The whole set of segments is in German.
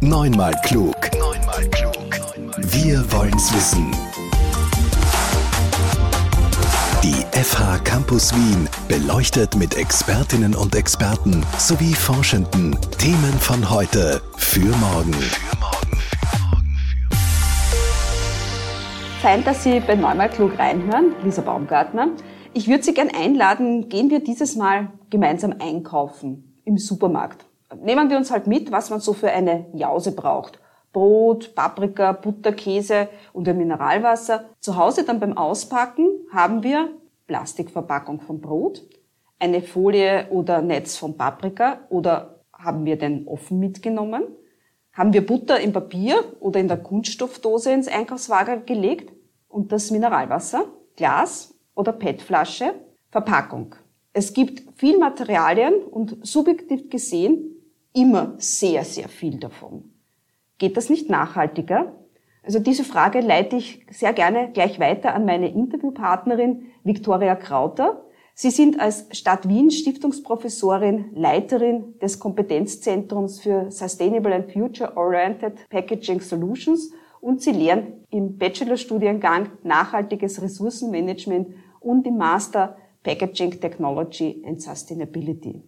Neunmal klug. Neunmal klug. Wir wollen's wissen. Die FH Campus Wien beleuchtet mit Expertinnen und Experten sowie Forschenden Themen von heute für morgen. Fein, dass Sie bei Neunmal klug reinhören, Lisa Baumgartner. Ich würde Sie gern einladen, gehen wir dieses Mal gemeinsam einkaufen im Supermarkt. Nehmen wir uns halt mit, was man so für eine Jause braucht. Brot, Paprika, Butter, Käse und ein Mineralwasser. Zu Hause dann beim Auspacken haben wir Plastikverpackung von Brot, eine Folie oder Netz von Paprika oder haben wir den offen mitgenommen? Haben wir Butter im Papier oder in der Kunststoffdose ins Einkaufswagen gelegt und das Mineralwasser, Glas oder PET-Flasche, Verpackung. Es gibt viel Materialien und subjektiv gesehen immer sehr, sehr viel davon. Geht das nicht nachhaltiger? Also diese Frage leite ich sehr gerne gleich weiter an meine Interviewpartnerin Viktoria Krauter. Sie sind als Stadt Wien Stiftungsprofessorin, Leiterin des Kompetenzzentrums für Sustainable and Future-Oriented Packaging Solutions und Sie lehren im Bachelorstudiengang Nachhaltiges Ressourcenmanagement und im Master Packaging Technology and Sustainability.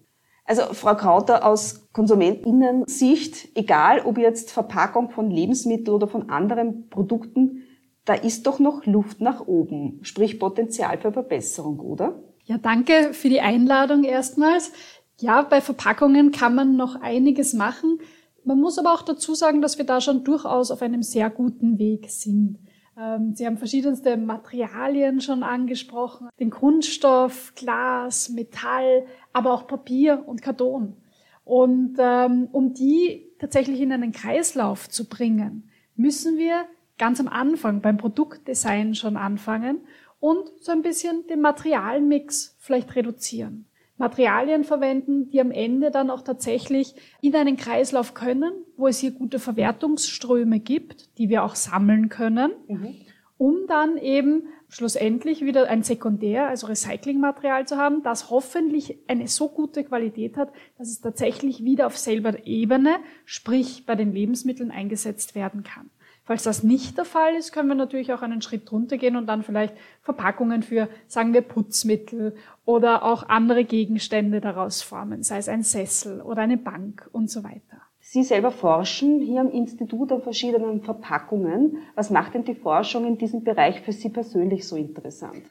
Also Frau Krauter, aus Konsumentinnen-Sicht, egal ob jetzt Verpackung von Lebensmitteln oder von anderen Produkten, da ist doch noch Luft nach oben, sprich Potenzial für Verbesserung, oder? Ja, danke für die Einladung erstmals. Ja, bei Verpackungen kann man noch einiges machen. Man muss aber auch dazu sagen, dass wir da schon durchaus auf einem sehr guten Weg sind. Ähm, Sie haben verschiedenste Materialien schon angesprochen, den Kunststoff, Glas, Metall, aber auch Papier und Karton. Und ähm, um die tatsächlich in einen Kreislauf zu bringen, müssen wir ganz am Anfang beim Produktdesign schon anfangen und so ein bisschen den Materialmix vielleicht reduzieren. Materialien verwenden, die am Ende dann auch tatsächlich in einen Kreislauf können, wo es hier gute Verwertungsströme gibt, die wir auch sammeln können, mhm. um dann eben schlussendlich wieder ein Sekundär, also Recyclingmaterial zu haben, das hoffentlich eine so gute Qualität hat, dass es tatsächlich wieder auf selber Ebene, sprich bei den Lebensmitteln eingesetzt werden kann. Falls das nicht der Fall ist, können wir natürlich auch einen Schritt runtergehen und dann vielleicht Verpackungen für, sagen wir, Putzmittel oder auch andere Gegenstände daraus formen, sei es ein Sessel oder eine Bank und so weiter. Sie selber forschen hier am Institut an verschiedenen Verpackungen. Was macht denn die Forschung in diesem Bereich für Sie persönlich so interessant?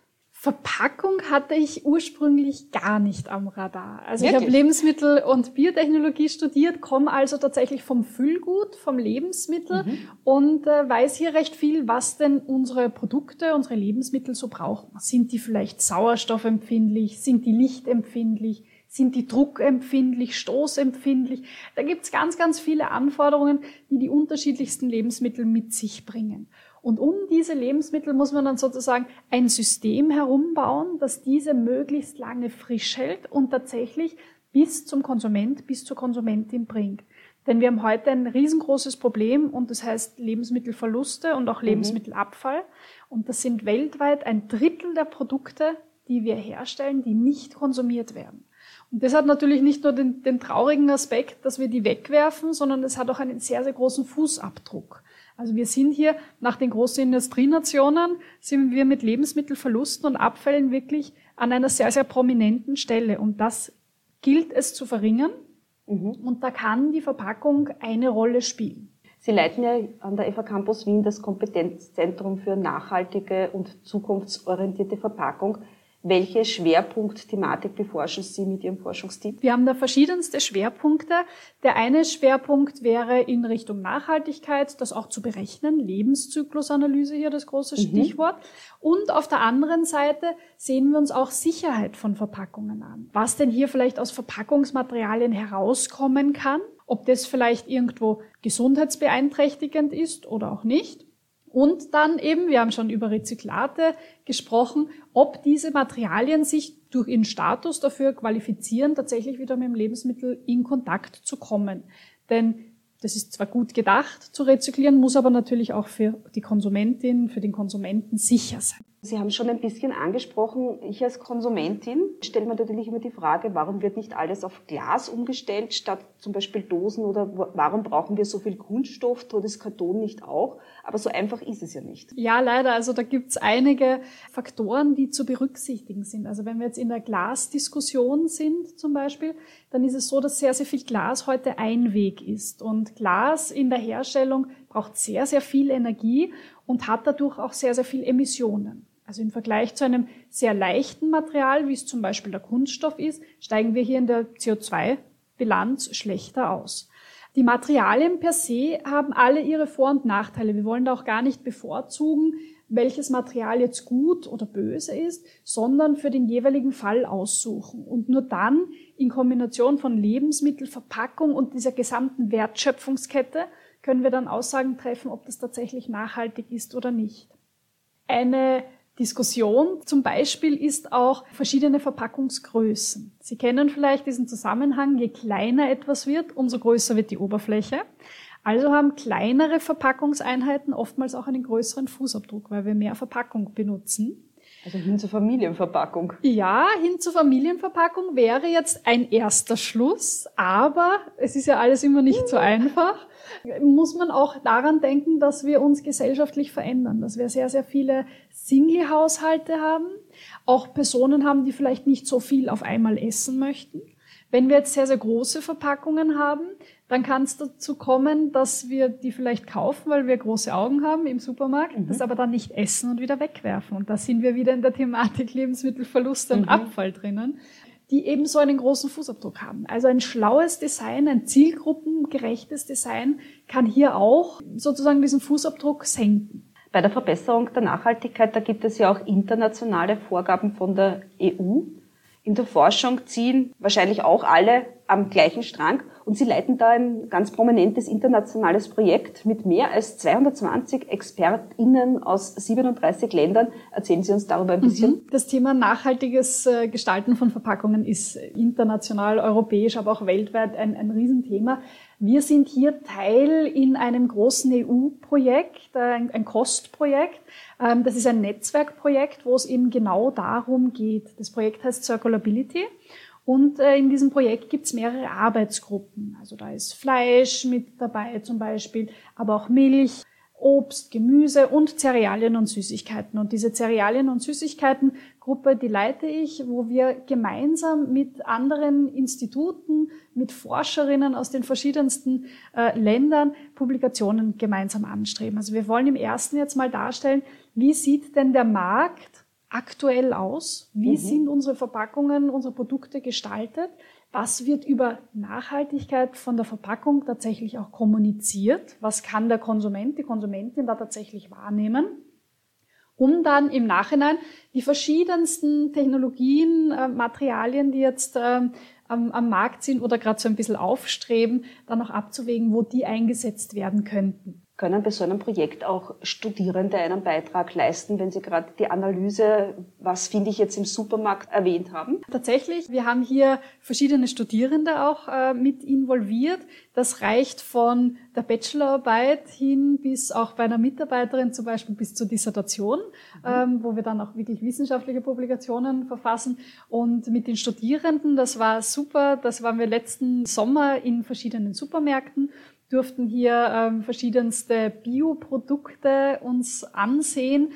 Verpackung hatte ich ursprünglich gar nicht am Radar. Also Wirklich? ich habe Lebensmittel- und Biotechnologie studiert, komme also tatsächlich vom Füllgut, vom Lebensmittel mhm. und äh, weiß hier recht viel, was denn unsere Produkte, unsere Lebensmittel so brauchen. Sind die vielleicht sauerstoffempfindlich? Sind die lichtempfindlich? Sind die druckempfindlich, stoßempfindlich? Da gibt's ganz, ganz viele Anforderungen, die die unterschiedlichsten Lebensmittel mit sich bringen. Und um diese Lebensmittel muss man dann sozusagen ein System herumbauen, das diese möglichst lange frisch hält und tatsächlich bis zum Konsument, bis zur Konsumentin bringt. Denn wir haben heute ein riesengroßes Problem und das heißt Lebensmittelverluste und auch mhm. Lebensmittelabfall. Und das sind weltweit ein Drittel der Produkte, die wir herstellen, die nicht konsumiert werden. Und das hat natürlich nicht nur den, den traurigen Aspekt, dass wir die wegwerfen, sondern es hat auch einen sehr, sehr großen Fußabdruck. Also wir sind hier nach den großen Industrienationen, sind wir mit Lebensmittelverlusten und Abfällen wirklich an einer sehr, sehr prominenten Stelle. Und das gilt es zu verringern. Mhm. Und da kann die Verpackung eine Rolle spielen. Sie leiten ja an der FA Campus Wien das Kompetenzzentrum für nachhaltige und zukunftsorientierte Verpackung. Welche Schwerpunktthematik beforschen Sie mit Ihrem Forschungsteam? Wir haben da verschiedenste Schwerpunkte. Der eine Schwerpunkt wäre in Richtung Nachhaltigkeit, das auch zu berechnen. Lebenszyklusanalyse hier das große mhm. Stichwort. Und auf der anderen Seite sehen wir uns auch Sicherheit von Verpackungen an. Was denn hier vielleicht aus Verpackungsmaterialien herauskommen kann, ob das vielleicht irgendwo gesundheitsbeeinträchtigend ist oder auch nicht. Und dann eben, wir haben schon über Rezyklate gesprochen, ob diese Materialien sich durch ihren Status dafür qualifizieren, tatsächlich wieder mit dem Lebensmittel in Kontakt zu kommen. Denn das ist zwar gut gedacht zu rezyklieren, muss aber natürlich auch für die Konsumentin, für den Konsumenten sicher sein. Sie haben schon ein bisschen angesprochen, ich als Konsumentin stelle mir natürlich immer die Frage, warum wird nicht alles auf Glas umgestellt statt zum Beispiel Dosen oder warum brauchen wir so viel Kunststoff, tut das Karton nicht auch? Aber so einfach ist es ja nicht. Ja, leider. Also da gibt's einige Faktoren, die zu berücksichtigen sind. Also wenn wir jetzt in der Glasdiskussion sind zum Beispiel, dann ist es so, dass sehr, sehr viel Glas heute Einweg ist. Und Glas in der Herstellung braucht sehr, sehr viel Energie und hat dadurch auch sehr, sehr viel Emissionen. Also im Vergleich zu einem sehr leichten Material, wie es zum Beispiel der Kunststoff ist, steigen wir hier in der CO2-Bilanz schlechter aus. Die Materialien per se haben alle ihre Vor- und Nachteile. Wir wollen da auch gar nicht bevorzugen, welches Material jetzt gut oder böse ist, sondern für den jeweiligen Fall aussuchen. Und nur dann in Kombination von Lebensmittel, Verpackung und dieser gesamten Wertschöpfungskette können wir dann Aussagen treffen, ob das tatsächlich nachhaltig ist oder nicht. Eine Diskussion zum Beispiel ist auch verschiedene Verpackungsgrößen. Sie kennen vielleicht diesen Zusammenhang, je kleiner etwas wird, umso größer wird die Oberfläche. Also haben kleinere Verpackungseinheiten oftmals auch einen größeren Fußabdruck, weil wir mehr Verpackung benutzen. Also hin zur Familienverpackung. Ja, hin zur Familienverpackung wäre jetzt ein erster Schluss, aber es ist ja alles immer nicht so einfach. Muss man auch daran denken, dass wir uns gesellschaftlich verändern, dass wir sehr, sehr viele Single-Haushalte haben, auch Personen haben, die vielleicht nicht so viel auf einmal essen möchten. Wenn wir jetzt sehr, sehr große Verpackungen haben, dann kann es dazu kommen, dass wir die vielleicht kaufen, weil wir große Augen haben im Supermarkt, mhm. das aber dann nicht essen und wieder wegwerfen. Und da sind wir wieder in der Thematik Lebensmittelverluste und mhm. Abfall drinnen, die ebenso einen großen Fußabdruck haben. Also ein schlaues Design, ein zielgruppengerechtes Design kann hier auch sozusagen diesen Fußabdruck senken. Bei der Verbesserung der Nachhaltigkeit, da gibt es ja auch internationale Vorgaben von der EU. In der Forschung ziehen wahrscheinlich auch alle am gleichen Strang und sie leiten da ein ganz prominentes internationales Projekt mit mehr als 220 ExpertInnen aus 37 Ländern. Erzählen Sie uns darüber ein bisschen. Mhm. Das Thema nachhaltiges äh, Gestalten von Verpackungen ist international, europäisch, aber auch weltweit ein, ein Riesenthema. Wir sind hier Teil in einem großen EU-Projekt, äh, ein, COST-Projekt. Ähm, das ist ein Netzwerkprojekt, wo es eben genau darum geht. Das Projekt heißt Circulability. Und äh, in diesem Projekt gibt es mehrere Arbeitsgruppen. Also da ist Fleisch mit dabei zum Beispiel, aber auch Milch, Obst, Gemüse und Cerealien und Süßigkeiten. Und diese Cerealien- und Süßigkeiten-Gruppe, die leite ich, wo wir gemeinsam mit anderen Instituten, mit Forscherinnen aus den verschiedensten äh, Ländern Publikationen gemeinsam anstreben. Also wir wollen im ersten jetzt mal darstellen, wie sieht denn der Markt aktuell aus? Wie mhm. sind unsere Verpackungen, unsere Produkte gestaltet? Was wird über Nachhaltigkeit von der Verpackung tatsächlich auch kommuniziert? Was kann der Konsument, die Konsumentin da tatsächlich wahrnehmen? Um dann im Nachhinein die verschiedensten Technologien, äh, Materialien, die jetzt äh, am, am Markt sind oder gerade so ein bisschen aufstreben, dann auch abzuwägen, wo die eingesetzt werden könnten können bei so einem Projekt auch Studierende einen Beitrag leisten, wenn Sie gerade die Analyse, was finde ich jetzt im Supermarkt, erwähnt haben? Tatsächlich, wir haben hier verschiedene Studierende auch äh, mit involviert. Das reicht von der Bachelorarbeit hin bis auch bei einer Mitarbeiterin zum Beispiel bis zur Dissertation, mhm. ähm, wo wir dann auch wirklich wissenschaftliche Publikationen verfassen. Und mit den Studierenden, das war super, das waren wir letzten Sommer in verschiedenen Supermärkten durften hier ähm, verschiedenste Bioprodukte uns ansehen,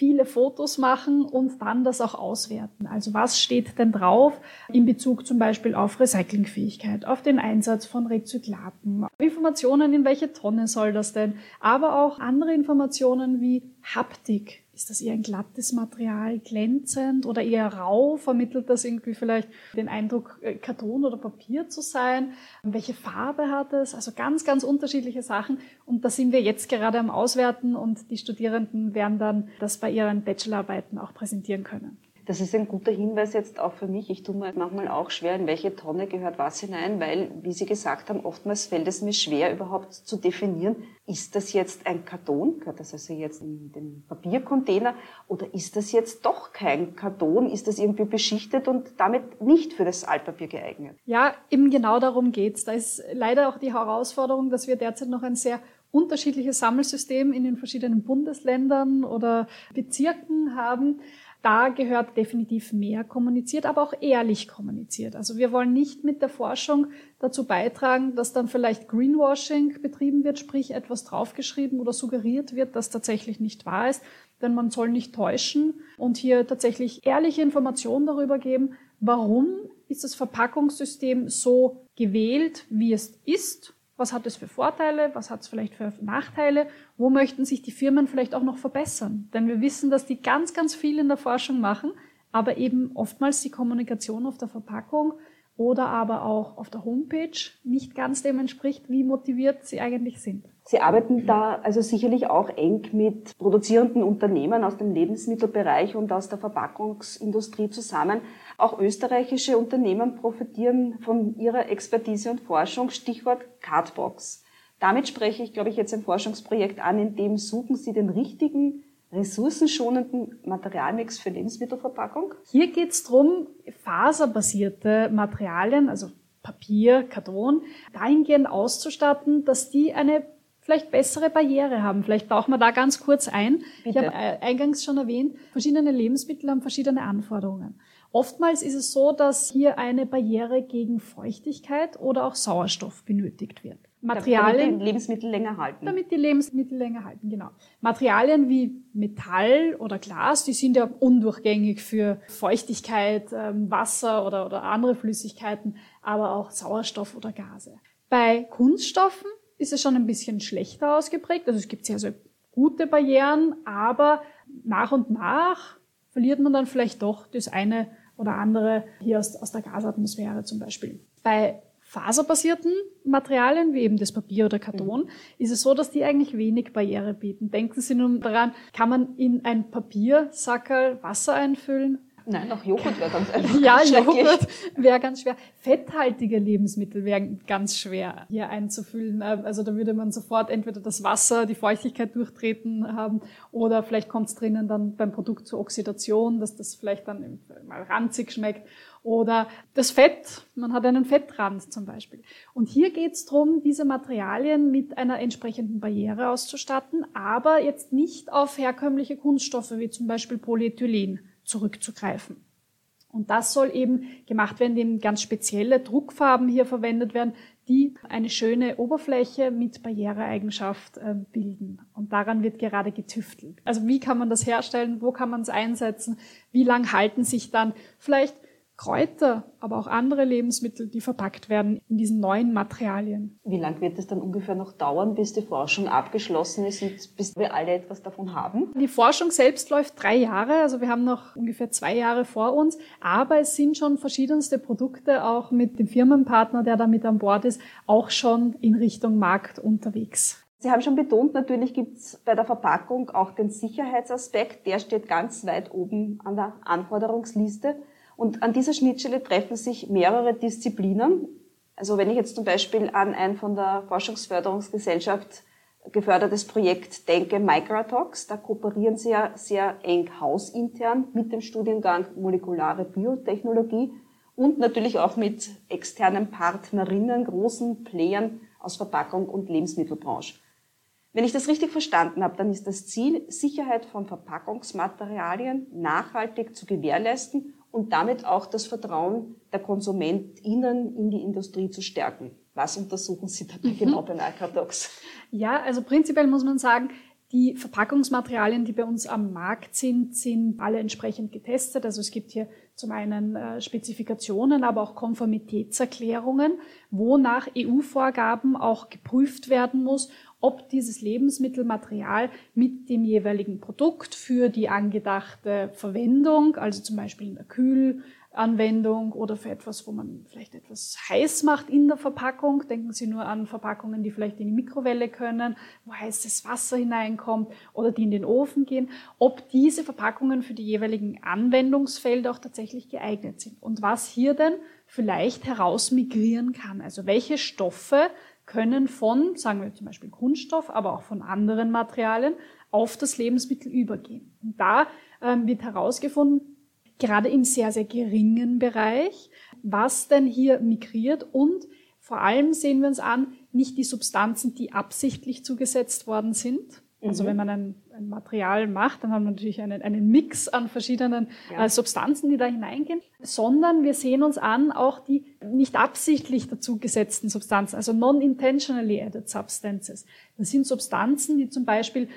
viele Fotos machen und dann das auch auswerten. Also was steht denn drauf in Bezug zum Beispiel auf Recyclingfähigkeit, auf den Einsatz von Rezyklaten, Informationen, in welche Tonne soll das denn, aber auch andere Informationen wie Haptik. Ist das eher ein glattes Material, glänzend oder eher rau? Vermittelt das irgendwie vielleicht den Eindruck, äh, Karton oder Papier zu sein? Welche Farbe hat es? Also ganz, ganz unterschiedliche Sachen. Und da sind wir jetzt gerade am Auswerten und die Studierenden werden dann das bei ihren Bachelorarbeiten auch präsentieren können. Das ist ein guter Hinweis jetzt auch für mich. Ich tue mir manchmal auch schwer, in welche Tonne gehört was hinein, weil, wie Sie gesagt haben, oftmals fällt es mir schwer, überhaupt zu definieren, ist das jetzt ein Karton, gehört das also jetzt in den Papiercontainer, oder ist das jetzt doch kein Karton, ist das irgendwie beschichtet und damit nicht für das Altpapier geeignet? Ja, eben genau darum geht's. Da ist leider auch die Herausforderung, dass wir derzeit noch ein sehr unterschiedliche Sammelsystem in den verschiedenen Bundesländern oder Bezirken haben. Da gehört definitiv mehr kommuniziert, aber auch ehrlich kommuniziert. Also wir wollen nicht mit der Forschung dazu beitragen, dass dann vielleicht Greenwashing betrieben wird, sprich etwas draufgeschrieben oder suggeriert wird, das tatsächlich nicht wahr ist. Denn man soll nicht täuschen und hier tatsächlich ehrliche Informationen darüber geben, warum ist das Verpackungssystem so gewählt, wie es ist was hat es für Vorteile? Was hat es vielleicht für Nachteile? Wo möchten sich die Firmen vielleicht auch noch verbessern? Denn wir wissen, dass die ganz, ganz viel in der Forschung machen, aber eben oftmals die Kommunikation auf der Verpackung oder aber auch auf der Homepage nicht ganz dem entspricht, wie motiviert sie eigentlich sind. Sie arbeiten da also sicherlich auch eng mit produzierenden Unternehmen aus dem Lebensmittelbereich und aus der Verpackungsindustrie zusammen. Auch österreichische Unternehmen profitieren von ihrer Expertise und Forschung. Stichwort Cardbox. Damit spreche ich, glaube ich, jetzt ein Forschungsprojekt an, in dem suchen Sie den richtigen ressourcenschonenden Materialmix für Lebensmittelverpackung? Hier geht es darum, faserbasierte Materialien, also Papier, Karton, dahingehend auszustatten, dass die eine vielleicht bessere Barriere haben. Vielleicht tauchen wir da ganz kurz ein. Bitte. Ich habe äh, eingangs schon erwähnt, verschiedene Lebensmittel haben verschiedene Anforderungen. Oftmals ist es so, dass hier eine Barriere gegen Feuchtigkeit oder auch Sauerstoff benötigt wird. Materialien. Damit die Lebensmittel länger halten. Damit die Lebensmittel länger halten, genau. Materialien wie Metall oder Glas, die sind ja undurchgängig für Feuchtigkeit, ähm, Wasser oder, oder andere Flüssigkeiten, aber auch Sauerstoff oder Gase. Bei Kunststoffen ist es schon ein bisschen schlechter ausgeprägt. Also es gibt sehr, sehr gute Barrieren, aber nach und nach verliert man dann vielleicht doch das eine oder andere hier aus, aus der Gasatmosphäre zum Beispiel. Bei faserbasierten Materialien, wie eben das Papier oder Karton, mhm. ist es so, dass die eigentlich wenig Barriere bieten. Denken Sie nun daran, kann man in ein Papiersackerl Wasser einfüllen? Nein, noch Joghurt wäre ganz einfach. ja, Joghurt wäre ganz schwer. Fetthaltige Lebensmittel wären ganz schwer hier einzufüllen. Ähm, also da würde man sofort entweder das Wasser, die Feuchtigkeit durchtreten haben oder vielleicht kommt es drinnen dann beim Produkt zur Oxidation, dass das vielleicht dann mal ranzig schmeckt. Oder das Fett, man hat einen Fettrand zum Beispiel. Und hier geht es darum, diese Materialien mit einer entsprechenden Barriere auszustatten, aber jetzt nicht auf herkömmliche Kunststoffe wie zum Beispiel Polyethylen zurückzugreifen. Und das soll eben gemacht werden, indem ganz spezielle Druckfarben hier verwendet werden, die eine schöne Oberfläche mit Barriereeigenschaft äh, bilden. Und daran wird gerade getüftelt. Also wie kann man das herstellen? Wo kann man es einsetzen? Wie lang halten sich dann vielleicht Kräuter, aber auch andere Lebensmittel, die verpackt werden in diesen neuen Materialien. Wie lang wird es dann ungefähr noch dauern, bis die Forschung abgeschlossen ist und bis wir alle etwas davon haben? Die Forschung selbst läuft drei Jahre, also wir haben noch ungefähr zwei Jahre vor uns, aber es sind schon verschiedenste Produkte auch mit dem Firmenpartner, der da mit an Bord ist, auch schon in Richtung Markt unterwegs. Sie haben schon betont, natürlich gibt es bei der Verpackung auch den Sicherheitsaspekt, der steht ganz weit oben an der Anforderungsliste. Und an dieser Schnittstelle treffen sich mehrere Disziplinen. Also wenn ich jetzt zum Beispiel an ein von der Forschungsförderungsgesellschaft gefördertes Projekt denke, Microtox, da kooperieren sie ja sehr eng hausintern mit dem Studiengang Molekulare Biotechnologie und natürlich auch mit externen Partnerinnen, großen Playern aus Verpackung und Lebensmittelbranche. Wenn ich das richtig verstanden habe, dann ist das Ziel, Sicherheit von Verpackungsmaterialien nachhaltig zu gewährleisten und damit auch das Vertrauen der KonsumentInnen in die Industrie zu stärken. Was untersuchen Sie dabei mhm. genau bei Microdox? Ja, also prinzipiell muss man sagen, die Verpackungsmaterialien, die bei uns am Markt sind, sind alle entsprechend getestet. Also es gibt hier zum einen äh, Spezifikationen, aber auch Konformitätserklärungen, wo nach EU-Vorgaben auch geprüft werden muss, ob dieses Lebensmittelmaterial mit dem jeweiligen Produkt für die angedachte Verwendung, also zum Beispiel in der Kühlanwendung oder für etwas, wo man vielleicht etwas heiß macht in der Verpackung. Denken Sie nur an Verpackungen, die vielleicht in die Mikrowelle können, wo heißes Wasser hineinkommt oder die in den Ofen gehen, ob diese Verpackungen für die jeweiligen Anwendungsfelder auch tatsächlich geeignet sind und was hier denn vielleicht herausmigrieren kann. Also welche Stoffe können von, sagen wir zum Beispiel Kunststoff, aber auch von anderen Materialien auf das Lebensmittel übergehen. Und da ähm, wird herausgefunden, gerade im sehr, sehr geringen Bereich, was denn hier migriert und Vor allem sehen wir uns an, nicht die Substanzen, die absichtlich zugesetzt worden sind. Also mhm. wenn man ein, ein, Material macht, dann haben wir natürlich einen, einen Mix an verschiedenen ja. äh, Substanzen, die da hineingehen, sondern wir sehen uns an auch die nicht absichtlich dazugesetzten Substanzen, also non-intentionally added substances. Das sind Substanzen, die zum Beispiel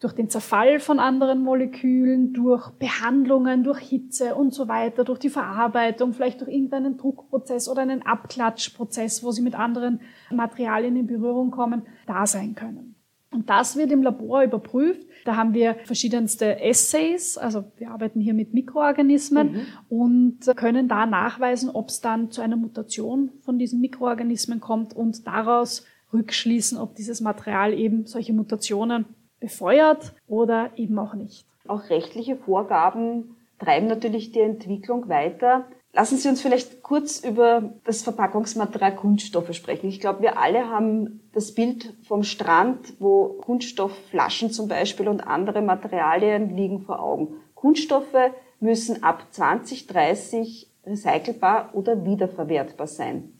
durch den Zerfall von anderen Molekülen, durch Behandlungen, durch Hitze und so weiter, durch die Verarbeitung, vielleicht durch irgendeinen Druckprozess oder einen Abklatschprozess, wo sie mit anderen Materialien in Berührung kommen, da sein können. Und das wird im Labor überprüft. Da haben wir verschiedenste Essays, also wir arbeiten hier mit Mikroorganismen mhm. und können da nachweisen, ob es dann zu einer Mutation von diesen Mikroorganismen kommt und daraus rückschließen, ob dieses Material eben solche Mutationen befeuert oder eben auch nicht. Auch rechtliche Vorgaben treiben natürlich die Entwicklung weiter. Lassen Sie uns vielleicht kurz über das Verpackungsmaterial Kunststoffe sprechen. Ich glaube, wir alle haben das Bild vom Strand, wo Kunststoffflaschen zum Beispiel und andere Materialien liegen vor Augen. Kunststoffe müssen ab 2030 recycelbar oder wiederverwertbar sein.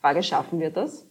Frage, schaffen wir das?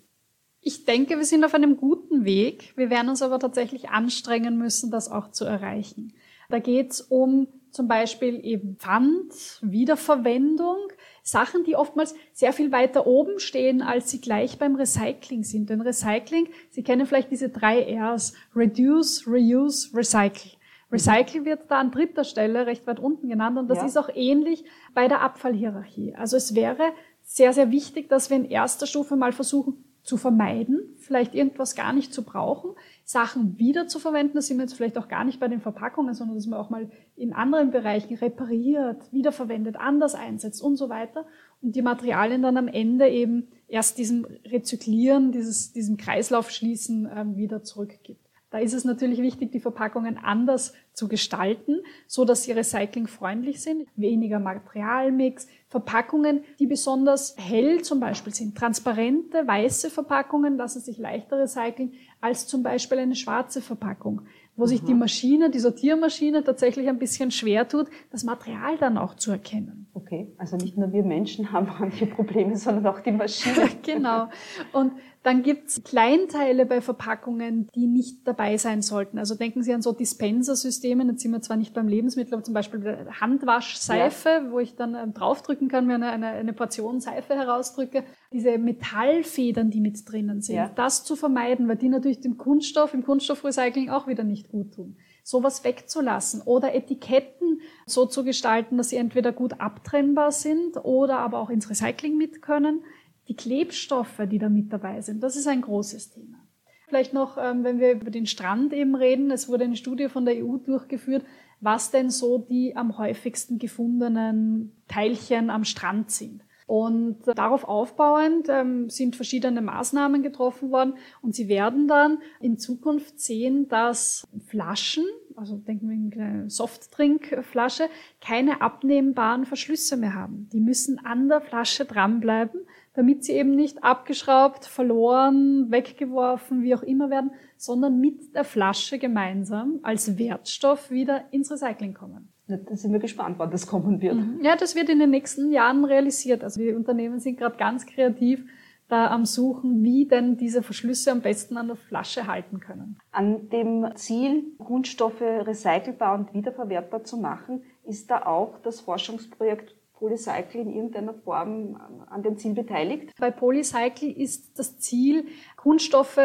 Ich denke, wir sind auf einem guten Weg. Wir werden uns aber tatsächlich anstrengen müssen, das auch zu erreichen. Da geht es um zum Beispiel eben Pfand, Wiederverwendung, Sachen, die oftmals sehr viel weiter oben stehen, als sie gleich beim Recycling sind. Denn Recycling, Sie kennen vielleicht diese drei Rs, Reduce, Reuse, Recycle. Recycle wird da an dritter Stelle recht weit unten genannt und das ja. ist auch ähnlich bei der Abfallhierarchie. Also es wäre sehr, sehr wichtig, dass wir in erster Stufe mal versuchen, zu vermeiden, vielleicht irgendwas gar nicht zu brauchen, Sachen wieder zu verwenden. Das sind wir jetzt vielleicht auch gar nicht bei den Verpackungen, sondern dass man auch mal in anderen Bereichen repariert, wiederverwendet, anders einsetzt und so weiter. Und die Materialien dann am Ende eben erst diesem Rezyklieren, dieses, diesem Kreislauf schließen ähm, wieder zurückgibt. Da ist es natürlich wichtig, die Verpackungen anders zu gestalten, so dass sie recyclingfreundlich sind, weniger Materialmix, Verpackungen, die besonders hell zum Beispiel sind. Transparente, weiße Verpackungen lassen sich leichter recyceln als zum Beispiel eine schwarze Verpackung wo sich die Maschine, die Sortiermaschine tatsächlich ein bisschen schwer tut, das Material dann auch zu erkennen. Okay, also nicht nur wir Menschen haben manche Probleme, sondern auch die Maschine. genau. Und dann gibt's Kleinteile bei Verpackungen, die nicht dabei sein sollten. Also denken Sie an so Dispenser-Systeme, jetzt sind wir zwar nicht beim Lebensmittel, aber zum Beispiel Handwaschseife, ja. wo ich dann ähm, draufdrücken kann, mir eine, eine, eine Portion Seife herausdrücke. Diese Metallfedern, die mit drinnen sind, ja. das zu vermeiden, weil die natürlich dem Kunststoff, im Kunststoffrecycling auch wieder nicht gut tun sowas wegzulassen oder Etiketten so zu gestalten, dass sie entweder gut abtrennbar sind oder aber auch ins Recycling mit können die Klebstoffe, die da mit dabei sind, das ist ein großes Thema. Vielleicht noch, ähm, wenn wir über den Strand eben reden, es wurde eine Studie von der EU durchgeführt, was denn so die am häufigsten gefundenen Teilchen am Strand sind. Und darauf aufbauend ähm, sind verschiedene Maßnahmen getroffen worden und Sie werden dann in Zukunft sehen, dass Flaschen, also denken wir in eine Softtrinkflasche, keine abnehmbaren Verschlüsse mehr haben. Die müssen an der Flasche dranbleiben, damit sie eben nicht abgeschraubt, verloren, weggeworfen, wie auch immer werden, sondern mit der Flasche gemeinsam als Wertstoff wieder ins Recycling kommen. Da sind wir gespannt, wann das kommen wird. Mhm. Ja, das wird in den nächsten Jahren realisiert. Also die Unternehmen sind gerade ganz kreativ da am Suchen, wie denn diese Verschlüsse am besten an der Flasche halten können. An dem Ziel, Kunststoffe recycelbar und wiederverwertbar zu machen, ist da auch das Forschungsprojekt Polycycle in irgendeiner Form an dem Ziel beteiligt? Bei Polycycle ist das Ziel, Kunststoffe,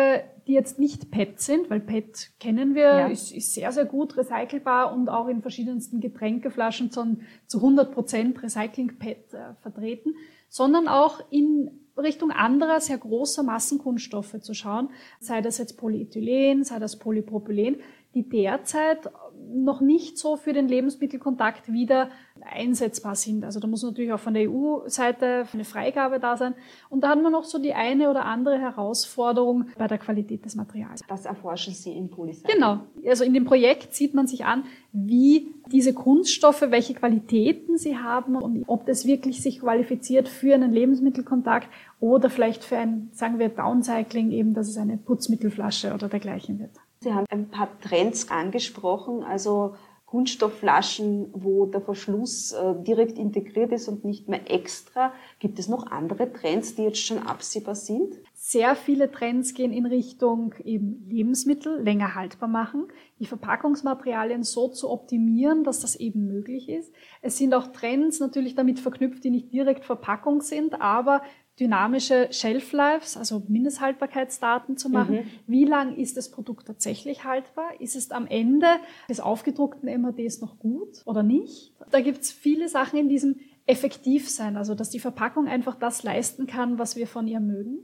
die jetzt nicht PET sind, weil PET kennen wir, ja. ist, ist, sehr, sehr gut recycelbar und auch in verschiedensten Getränkeflaschen zu, zu 100 Prozent Recycling-PET äh, vertreten, sondern auch in Richtung anderer sehr großer Massenkunststoffe zu schauen, sei das jetzt Polyethylen, sei das Polypropylen, die derzeit noch nicht so für den Lebensmittelkontakt wieder einsetzbar sind. Also da muss natürlich auch von der EU-Seite eine Freigabe da sein. Und da haben wir noch so die eine oder andere Herausforderung bei der Qualität des Materials. Das erforschen Sie in Polycycle. Genau. Also in dem Projekt sieht man sich an, wie diese Kunststoffe, welche Qualitäten sie haben und ob das wirklich sich qualifiziert für einen Lebensmittelkontakt oder vielleicht für ein, sagen wir, Downcycling, eben, dass es eine Putzmittelflasche oder dergleichen wird. Sie haben ein paar Trends angesprochen, also Kunststoffflaschen, wo der Verschluss äh, direkt integriert ist und nicht mehr extra. Gibt es noch andere Trends, die jetzt schon absehbar sind? Sehr viele Trends gehen in Richtung eben Lebensmittel länger haltbar machen, die Verpackungsmaterialien so zu optimieren, dass das eben möglich ist. Es sind auch Trends natürlich damit verknüpft, die nicht direkt Verpackung sind, aber dynamische Shelf Lives, also Mindesthaltbarkeitsdaten zu machen. Mhm. Wie lang ist das Produkt tatsächlich haltbar? Ist es am Ende des aufgedruckten MHDs noch gut oder nicht? Da gibt es viele Sachen in diesem Effektivsein, also dass die Verpackung einfach das leisten kann, was wir von ihr mögen.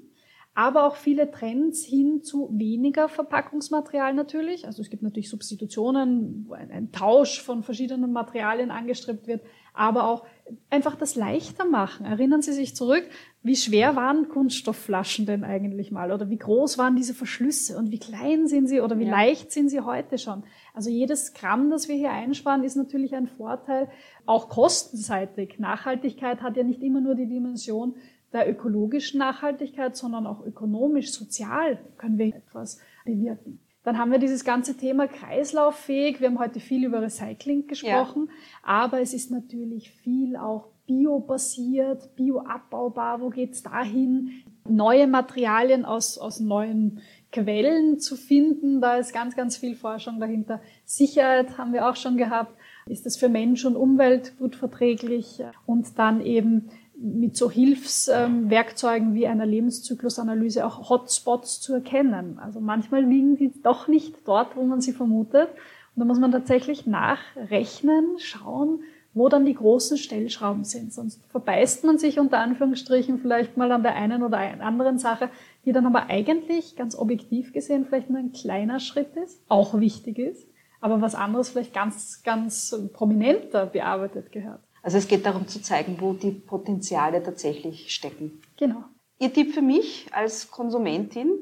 Aber auch viele Trends hin zu weniger Verpackungsmaterial natürlich. Also es gibt natürlich Substitutionen, wo ein, ein Tausch von verschiedenen Materialien angestrebt wird, aber auch einfach das leichter machen. Erinnern Sie sich zurück, wie schwer waren Kunststoffflaschen denn eigentlich mal? Oder wie groß waren diese Verschlüsse? Und wie klein sind sie? Oder wie ja. leicht sind sie heute schon? Also jedes Gramm, das wir hier einsparen, ist natürlich ein Vorteil, auch kostenseitig. Nachhaltigkeit hat ja nicht immer nur die Dimension der ökologischen Nachhaltigkeit, sondern auch ökonomisch, sozial können wir etwas bewirken. Dann haben wir dieses ganze Thema kreislauffähig. Wir haben heute viel über Recycling gesprochen, ja. aber es ist natürlich viel auch biobasiert, bioabbaubar. Wo geht's dahin? Neue Materialien aus, aus neuen Quellen zu finden. Da ist ganz, ganz viel Forschung dahinter. Sicherheit haben wir auch schon gehabt. Ist das für Mensch und Umwelt gut verträglich? Und dann eben mit so Hilfswerkzeugen wie einer Lebenszyklusanalyse auch Hotspots zu erkennen. Also manchmal liegen die doch nicht dort, wo man sie vermutet. Und da muss man tatsächlich nachrechnen, schauen, wo dann die großen Stellschrauben sind. Sonst verbeißt man sich unter Anführungsstrichen vielleicht mal an der einen oder anderen Sache, die dann aber eigentlich ganz objektiv gesehen vielleicht nur ein kleiner Schritt ist, auch wichtig ist, aber was anderes vielleicht ganz, ganz prominenter bearbeitet gehört. Also es geht darum zu zeigen, wo die Potenziale tatsächlich stecken. Genau. Ihr Tipp für mich als Konsumentin,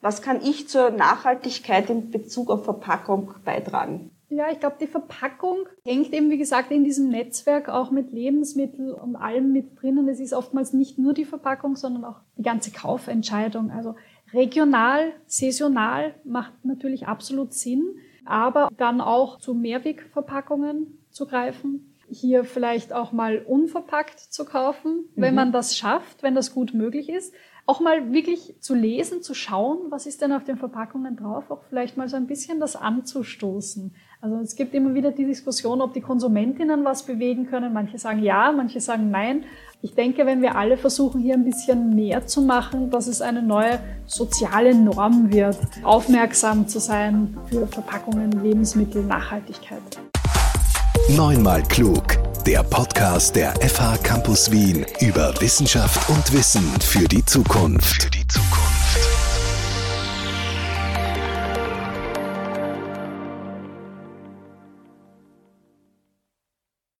was kann ich zur Nachhaltigkeit in Bezug auf Verpackung beitragen? Ja, ich glaube, die Verpackung hängt eben, wie gesagt, in diesem Netzwerk auch mit Lebensmitteln und allem mit drinnen. Es ist oftmals nicht nur die Verpackung, sondern auch die ganze Kaufentscheidung. Also regional, saisonal macht natürlich absolut Sinn, aber dann auch zu Mehrwegverpackungen zu greifen hier vielleicht auch mal unverpackt zu kaufen, wenn mhm. man das schafft, wenn das gut möglich ist. Auch mal wirklich zu lesen, zu schauen, was ist denn auf den Verpackungen drauf, auch vielleicht mal so ein bisschen das anzustoßen. Also es gibt immer wieder die Diskussion, ob die Konsumentinnen was bewegen können. Manche sagen ja, manche sagen nein. Ich denke, wenn wir alle versuchen, hier ein bisschen mehr zu machen, dass es eine neue soziale Norm wird, aufmerksam zu sein für Verpackungen, Lebensmittel, Nachhaltigkeit. Neunmal klug. Der Podcast der FH Campus Wien über Wissenschaft und Wissen für die Zukunft. Für die Zukunft.